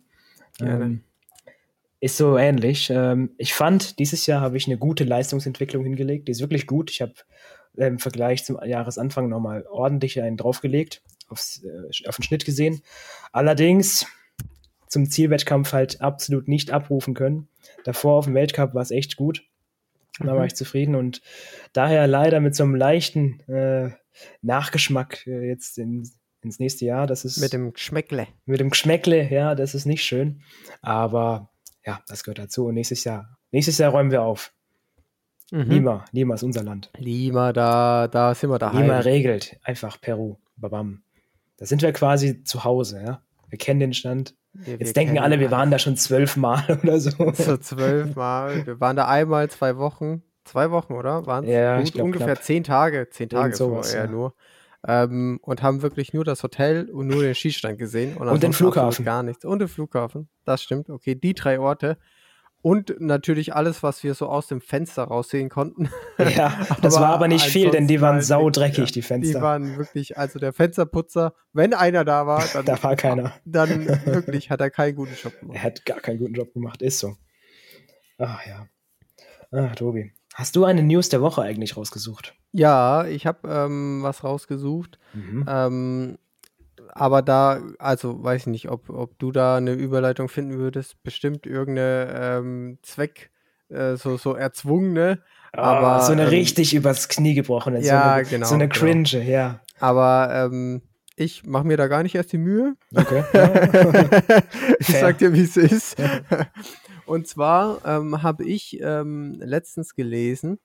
Ähm, ist so ähnlich. Ähm, ich fand, dieses Jahr habe ich eine gute Leistungsentwicklung hingelegt. Die ist wirklich gut. Ich habe äh, im Vergleich zum Jahresanfang nochmal ordentlich einen draufgelegt, aufs, äh, auf den Schnitt gesehen. Allerdings zum Zielwettkampf halt absolut nicht abrufen können. Davor auf dem Weltcup war es echt gut. Da mhm. war ich zufrieden und daher leider mit so einem leichten äh, Nachgeschmack äh, jetzt in, ins nächste Jahr. Das ist mit dem Geschmäckle. Mit dem Geschmäckle, ja, das ist nicht schön. Aber ja, das gehört dazu. Und nächstes Jahr, nächstes Jahr räumen wir auf. Mhm. Lima, Lima ist unser Land. Lima, da, da sind wir daheim. Lima regelt einfach Peru. Babam. Da sind wir quasi zu Hause, ja. Wir kennen den Stand. Wir, Jetzt denken alle, wir waren da schon zwölfmal oder so. So zwölfmal. Wir waren da einmal zwei Wochen. Zwei Wochen, oder? Waren es ja, ungefähr knapp. zehn Tage. Zehn Tage sowas, eher ja. nur. Ähm, und haben wirklich nur das Hotel und nur den Skistand gesehen. Und, und den Flughafen. Gar nichts. Und den Flughafen. Das stimmt. Okay, die drei Orte. Und natürlich alles, was wir so aus dem Fenster raussehen konnten. Ja, das war aber nicht viel, denn die waren saudreckig, ja, die Fenster. Die waren wirklich, also der Fensterputzer, wenn einer da war, dann, da war keiner. Dann wirklich hat er keinen guten Job gemacht. Er hat gar keinen guten Job gemacht, ist so. Ach ja. Ach, Tobi. Hast du eine News der Woche eigentlich rausgesucht? Ja, ich habe ähm, was rausgesucht. Mhm. Ähm, aber da, also weiß ich nicht, ob, ob du da eine Überleitung finden würdest. Bestimmt irgendeine ähm, Zweck, äh, so, so erzwungene. Oh, aber, so eine ähm, richtig übers Knie gebrochene. Ja, so eine, genau. So eine genau. cringe, genau. ja. Aber ähm, ich mache mir da gar nicht erst die Mühe. Okay. ich sag dir, wie es ist. Und zwar ähm, habe ich ähm, letztens gelesen,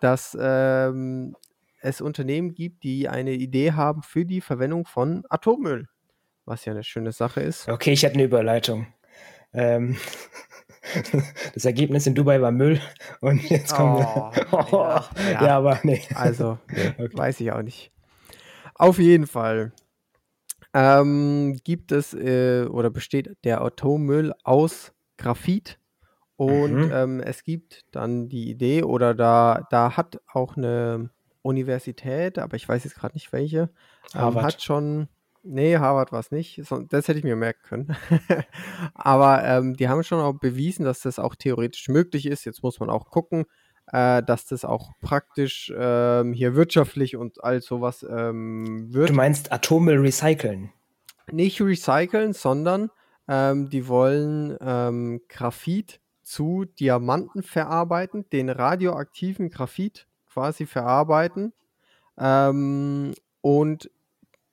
dass ähm, es Unternehmen gibt, die eine Idee haben für die Verwendung von Atommüll, was ja eine schöne Sache ist. Okay, ich hätte eine Überleitung. Ähm, das Ergebnis in Dubai war Müll und jetzt kommen oh, wir. ja, ja. ja, aber nee. Also, nee, okay. weiß ich auch nicht. Auf jeden Fall ähm, gibt es äh, oder besteht der Atommüll aus Graphit und mhm. ähm, es gibt dann die Idee oder da, da hat auch eine Universität, aber ich weiß jetzt gerade nicht welche, ähm, hat schon, nee, Harvard war es nicht, das hätte ich mir merken können. aber ähm, die haben schon auch bewiesen, dass das auch theoretisch möglich ist. Jetzt muss man auch gucken, äh, dass das auch praktisch ähm, hier wirtschaftlich und all sowas ähm, wird. Du meinst Atommüll recyceln? Nicht recyceln, sondern ähm, die wollen ähm, Graphit zu Diamanten verarbeiten, den radioaktiven Graphit quasi verarbeiten. Ähm, und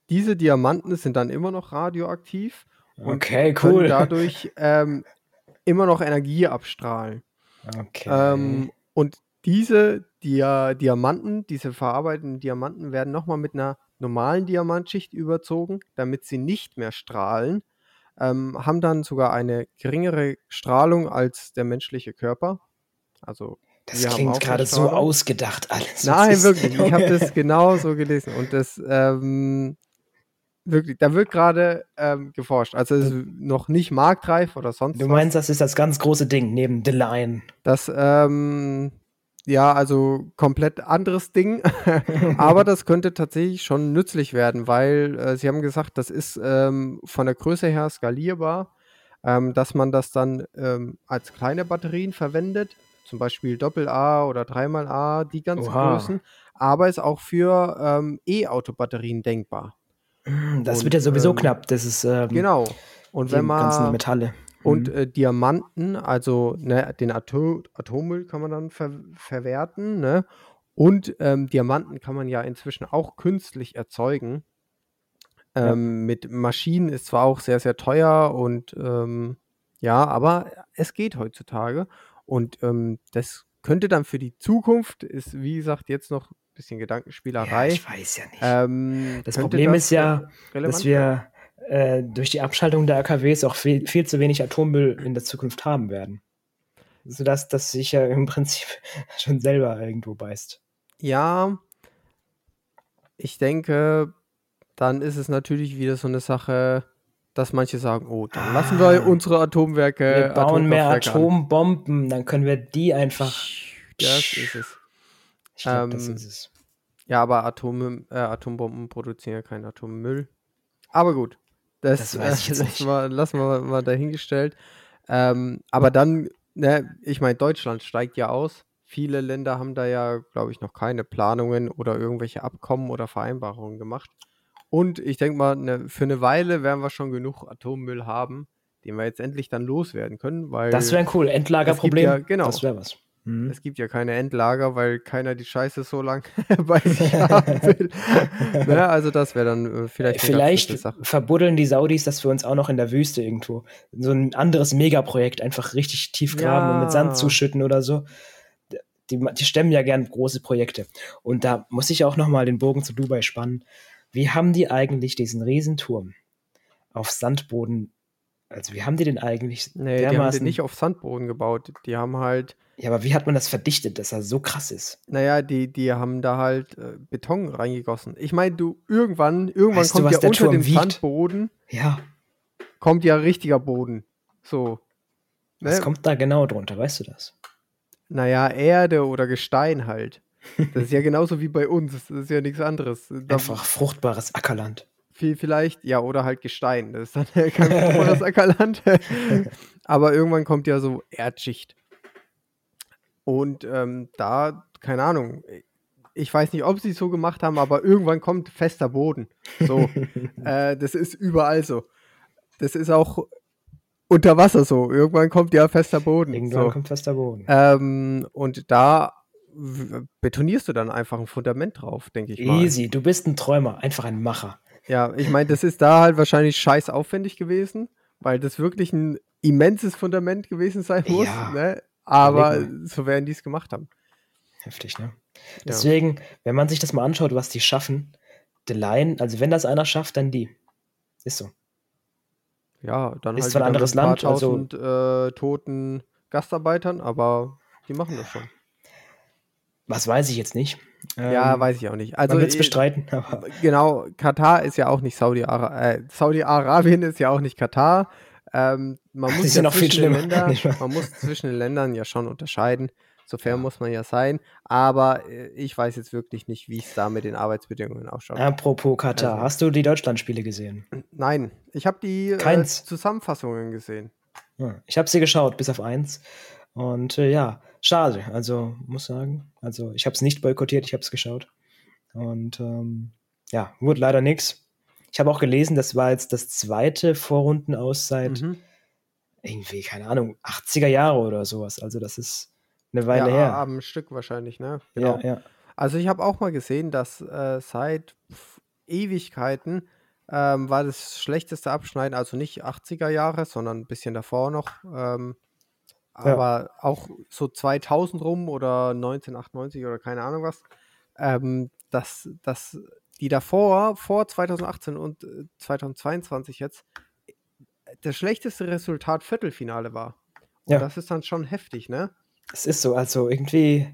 diese Diamanten sind dann immer noch radioaktiv und okay, können dadurch ähm, immer noch Energie abstrahlen. Okay. Ähm, und diese Dia Diamanten, diese verarbeiteten Diamanten werden nochmal mit einer normalen Diamantschicht überzogen, damit sie nicht mehr strahlen ähm, haben dann sogar eine geringere Strahlung als der menschliche Körper. Also das klingt gerade so ausgedacht alles. Nein, wirklich. Ich habe das genau so gelesen. Und das, ähm, wirklich, da wird gerade ähm, geforscht. Also es ist noch nicht marktreif oder sonst Du meinst, was. das ist das ganz große Ding neben The Lion? Das, ähm, ja, also komplett anderes Ding. Aber das könnte tatsächlich schon nützlich werden, weil äh, sie haben gesagt, das ist ähm, von der Größe her skalierbar, ähm, dass man das dann ähm, als kleine Batterien verwendet, zum Beispiel Doppel-A oder dreimal A, die ganzen Oha. Größen, aber ist auch für ähm, E-Auto-Batterien denkbar. Das und, wird ja sowieso ähm, knapp. Das ist ähm, genau. Und wenn man ganzen Metalle und mhm. äh, Diamanten, also ne, den Atom Atommüll kann man dann ver verwerten. Ne? Und ähm, Diamanten kann man ja inzwischen auch künstlich erzeugen. Ähm, ja. Mit Maschinen ist zwar auch sehr, sehr teuer und ähm, ja, aber es geht heutzutage. Und ähm, das könnte dann für die Zukunft, ist wie gesagt jetzt noch ein bisschen Gedankenspielerei. Ja, ich weiß ja nicht. Ähm, das Problem das ist ja, dass wir äh, durch die Abschaltung der AKWs auch viel, viel zu wenig Atommüll in der Zukunft haben werden. Sodass das sich ja im Prinzip schon selber irgendwo beißt. Ja, ich denke, dann ist es natürlich wieder so eine Sache, dass manche sagen, oh, dann lassen wir ah. unsere Atomwerke. Wir bauen mehr Atombomben, an. dann können wir die einfach. Das ist es. Ich glaube, ähm, das ist es. Ja, aber Atom, äh, Atombomben produzieren ja keinen Atommüll. Aber gut. Das, das weiß ich jetzt nicht. Mal, lassen wir mal dahingestellt. Ähm, aber dann, ne, ich meine, Deutschland steigt ja aus. Viele Länder haben da ja, glaube ich, noch keine Planungen oder irgendwelche Abkommen oder Vereinbarungen gemacht. Und ich denke mal, ne, für eine Weile werden wir schon genug Atommüll haben, den wir jetzt endlich dann loswerden können. Weil das wäre ein cool Endlagerproblem. Ja, genau. Das wäre was. Mhm. Es gibt ja keine Endlager, weil keiner die Scheiße so lang bei sich haben will. ne, also das wäre dann äh, vielleicht. Vielleicht verbuddeln die Saudis das für uns auch noch in der Wüste irgendwo. So ein anderes Megaprojekt, einfach richtig tief graben ja. und mit Sand zuschütten oder so. Die, die stemmen ja gern große Projekte. Und da muss ich auch nochmal den Bogen zu Dubai spannen. Wie haben die eigentlich diesen Riesenturm auf Sandboden also wie haben die den eigentlich? Nee, die haben den nicht auf Sandboden gebaut. Die haben halt ja, aber wie hat man das verdichtet, dass er so krass ist? Naja, die, die haben da halt äh, Beton reingegossen. Ich meine, du, irgendwann, irgendwann weißt kommt du, ja unter dem wiegt? Sandboden, ja. kommt ja richtiger Boden. So. Ne? Was kommt da genau drunter, weißt du das? Naja, Erde oder Gestein halt. Das ist ja genauso wie bei uns. Das ist ja nichts anderes. Einfach fruchtbares Ackerland. Viel, vielleicht, ja, oder halt Gestein. Das ist dann kein fruchtbares Ackerland. Aber irgendwann kommt ja so Erdschicht. Und ähm, da, keine Ahnung, ich weiß nicht, ob sie es so gemacht haben, aber irgendwann kommt fester Boden. So, äh, das ist überall so. Das ist auch unter Wasser so. Irgendwann kommt ja fester Boden. Irgendwann so. kommt fester Boden. Ähm, und da betonierst du dann einfach ein Fundament drauf, denke ich mal. Easy, du bist ein Träumer, einfach ein Macher. Ja, ich meine, das ist da halt wahrscheinlich scheiß aufwendig gewesen, weil das wirklich ein immenses Fundament gewesen sein muss. Ja. Ne? Aber so werden die es gemacht haben. Heftig, ne? Deswegen, ja. wenn man sich das mal anschaut, was die schaffen, The Line, also wenn das einer schafft, dann die. Ist so. Ja, dann ist halt zwar ein anderes Land, also äh, toten Gastarbeitern, aber die machen das schon. Was weiß ich jetzt nicht. Ja, ähm, weiß ich auch nicht. Also, man wird es bestreiten. Genau, Katar ist ja auch nicht Saudi-Arabien. Äh, Saudi-Arabien ist ja auch nicht Katar. Ähm, man muss ja, ja noch viel schlimmer. Länder, man muss zwischen den Ländern ja schon unterscheiden. So fair muss man ja sein. Aber äh, ich weiß jetzt wirklich nicht, wie es da mit den Arbeitsbedingungen ausschaut. Apropos Katar, also, hast du die Deutschlandspiele gesehen? Nein, ich habe die äh, Zusammenfassungen gesehen. Ja, ich habe sie geschaut, bis auf eins. Und äh, ja, schade. Also muss sagen, also ich habe es nicht boykottiert, ich habe es geschaut. Und ähm, ja, wurde leider nichts. Ich habe auch gelesen, das war jetzt das zweite Vorrunden aus seit mhm. Irgendwie, keine Ahnung, 80er Jahre oder sowas. Also das ist eine Weile ja, her. Am Stück wahrscheinlich, ne? Genau. Ja, ja. Also ich habe auch mal gesehen, dass äh, seit Ewigkeiten ähm, war das schlechteste Abschneiden, also nicht 80er Jahre, sondern ein bisschen davor noch. Ähm, aber ja. auch so 2000 rum oder 1998 oder keine Ahnung was, ähm, dass, dass die davor, vor 2018 und 2022 äh, jetzt, das schlechteste Resultat Viertelfinale war. Und ja. das ist dann schon heftig, ne? Es ist so, also irgendwie.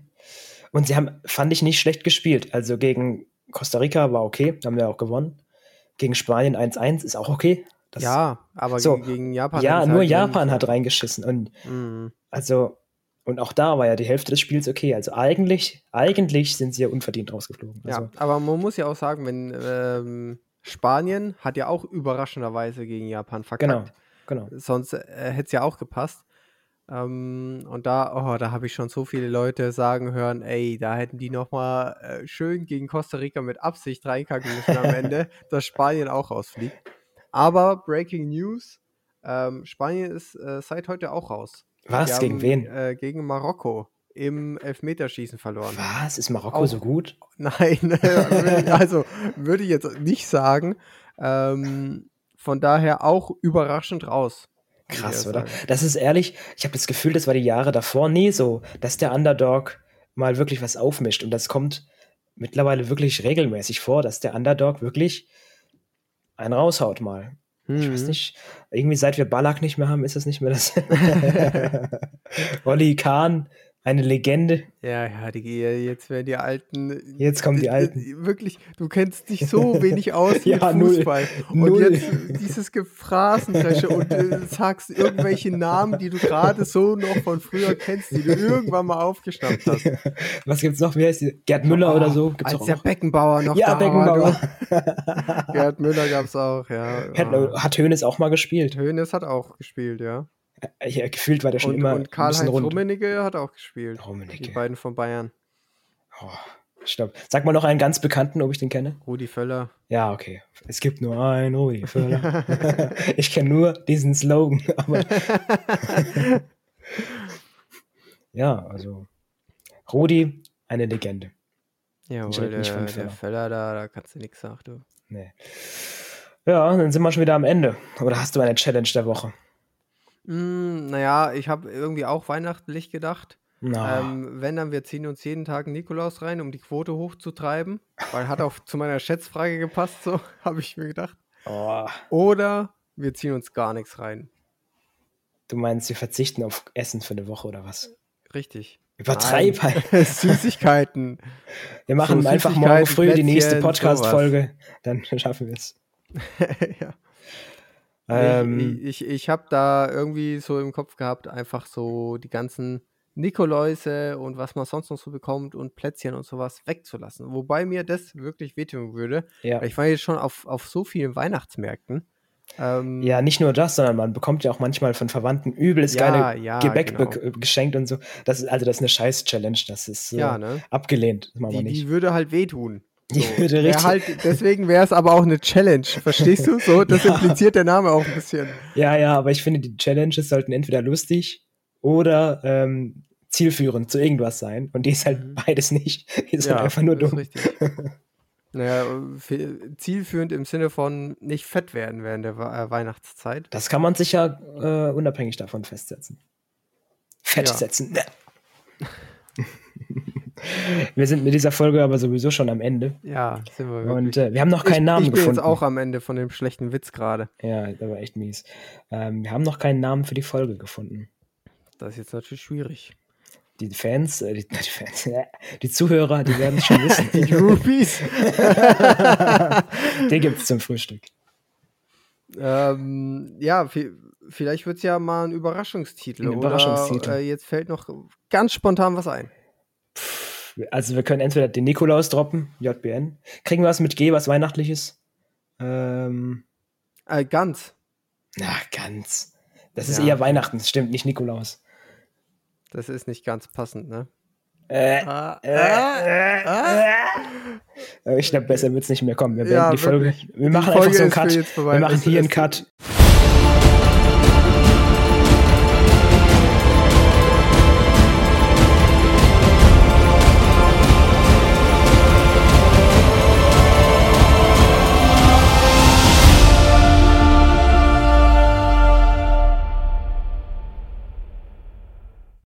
Und sie haben, fand ich, nicht schlecht gespielt. Also gegen Costa Rica war okay, haben wir auch gewonnen. gegen Spanien 1-1 ist auch okay. Das, ja, aber so, gegen Japan. Ja, nur halt Japan hat reingeschissen. Und mhm. also, und auch da war ja die Hälfte des Spiels okay. Also eigentlich, eigentlich sind sie ja unverdient rausgeflogen. Also, ja, aber man muss ja auch sagen, wenn ähm, Spanien hat ja auch überraschenderweise gegen Japan verkackt. Genau, genau. Sonst äh, hätte es ja auch gepasst. Ähm, und da, oh, da habe ich schon so viele Leute sagen hören, ey, da hätten die nochmal äh, schön gegen Costa Rica mit Absicht reinkacken müssen am Ende, dass Spanien auch rausfliegt. Aber Breaking News, ähm, Spanien ist äh, seit heute auch raus. Was? Haben, gegen wen? Äh, gegen Marokko im Elfmeterschießen verloren. Was? Ist Marokko auch, so gut? Nein, also würde ich jetzt nicht sagen. Ähm, von daher auch überraschend raus. Krass, oder? Das ist ehrlich, ich habe das Gefühl, das war die Jahre davor nie so, dass der Underdog mal wirklich was aufmischt. Und das kommt mittlerweile wirklich regelmäßig vor, dass der Underdog wirklich einen raushaut mal. Ich weiß mhm. nicht, irgendwie seit wir Ballack nicht mehr haben, ist das nicht mehr das. Olli Kahn eine Legende. Ja, ja, die, jetzt werden die alten. Jetzt kommen die alten. Wirklich, du kennst dich so wenig aus ja, mit Fußball. Null, und null. jetzt dieses Gefrasendresche und du sagst irgendwelche Namen, die du gerade so noch von früher kennst, die du irgendwann mal aufgeschnappt hast. Was gibt's noch? Wie heißt die? Gerd Müller oh, oder so? Gibt's als der Beckenbauer noch ja, da Beckenbauer. Gerd Müller gab's auch, ja. Hat, hat Hönes auch mal gespielt. Hönes hat auch gespielt, ja. Ja, gefühlt war der schon und, immer. Und Karl-Heinz Rummenigge hat auch gespielt. Rummenigge. Die beiden von Bayern. Oh, stopp. Sag mal noch einen ganz bekannten, ob ich den kenne. Rudi Völler. Ja, okay. Es gibt nur einen Rudi Völler. ich kenne nur diesen Slogan. Aber ja, also Rudi, eine Legende. Ja, der, der Völler da, da kannst du nichts sagen, du. Nee. Ja, dann sind wir schon wieder am Ende. Oder hast du eine Challenge der Woche? Hm, naja, ich habe irgendwie auch weihnachtlich gedacht. Na. Ähm, wenn, dann wir ziehen uns jeden Tag einen Nikolaus rein, um die Quote hochzutreiben. Weil hat auch zu meiner Schätzfrage gepasst, so habe ich mir gedacht. Oh. Oder wir ziehen uns gar nichts rein. Du meinst, wir verzichten auf Essen für eine Woche oder was? Richtig. Übertreib halt. Süßigkeiten. Wir machen so einfach morgen früh die nächste Podcast-Folge. Dann schaffen wir es. ja. Ähm, ich ich, ich habe da irgendwie so im Kopf gehabt, einfach so die ganzen Nikoläuse und was man sonst noch so bekommt und Plätzchen und sowas wegzulassen. Wobei mir das wirklich wehtun würde. Ja. ich war jetzt schon auf, auf so vielen Weihnachtsmärkten. Ähm, ja, nicht nur das, sondern man bekommt ja auch manchmal von Verwandten übelst ja, geile ja, Gebäck genau. geschenkt und so. Das ist, also das ist eine Scheiß-Challenge. Das ist ja, ne? abgelehnt. Das die, die würde halt wehtun. So. Wär halt, deswegen wäre es aber auch eine Challenge, verstehst du? So, das ja. impliziert der Name auch ein bisschen. Ja, ja, aber ich finde, die Challenges sollten entweder lustig oder ähm, zielführend zu irgendwas sein. Und die ist halt mhm. beides nicht. Die ist halt ja, halt einfach nur dumm. Richtig. naja, zielführend im Sinne von nicht fett werden während der äh, Weihnachtszeit. Das kann man sich ja äh, unabhängig davon festsetzen. Festsetzen. Ja. Wir sind mit dieser Folge aber sowieso schon am Ende. Ja, sind wir wirklich. Und äh, wir haben noch keinen ich, Namen ich bin gefunden. jetzt auch am Ende von dem schlechten Witz gerade. Ja, der war echt mies. Ähm, wir haben noch keinen Namen für die Folge gefunden. Das ist jetzt natürlich schwierig. Die Fans, äh, die, die, Fans, die Zuhörer, die werden es schon wissen. die Groupies. Den gibt es zum Frühstück. Ähm, ja, vielleicht wird es ja mal ein Überraschungstitel. Ein Überraschungstitel. Oder, äh, jetzt fällt noch ganz spontan was ein. Also wir können entweder den Nikolaus droppen, JBN. Kriegen wir was mit G, was Weihnachtliches? Ähm, äh, ganz. Na, ganz. Das ist eher Weihnachten, das stimmt, nicht Nikolaus. Das ist nicht ganz passend, ne? Äh, ah, äh, äh, ah. Ich glaube, besser wird es nicht mehr kommen. Wir, ja, die Folge, wir machen einfach so einen Cut. Wir machen hier einen Cut.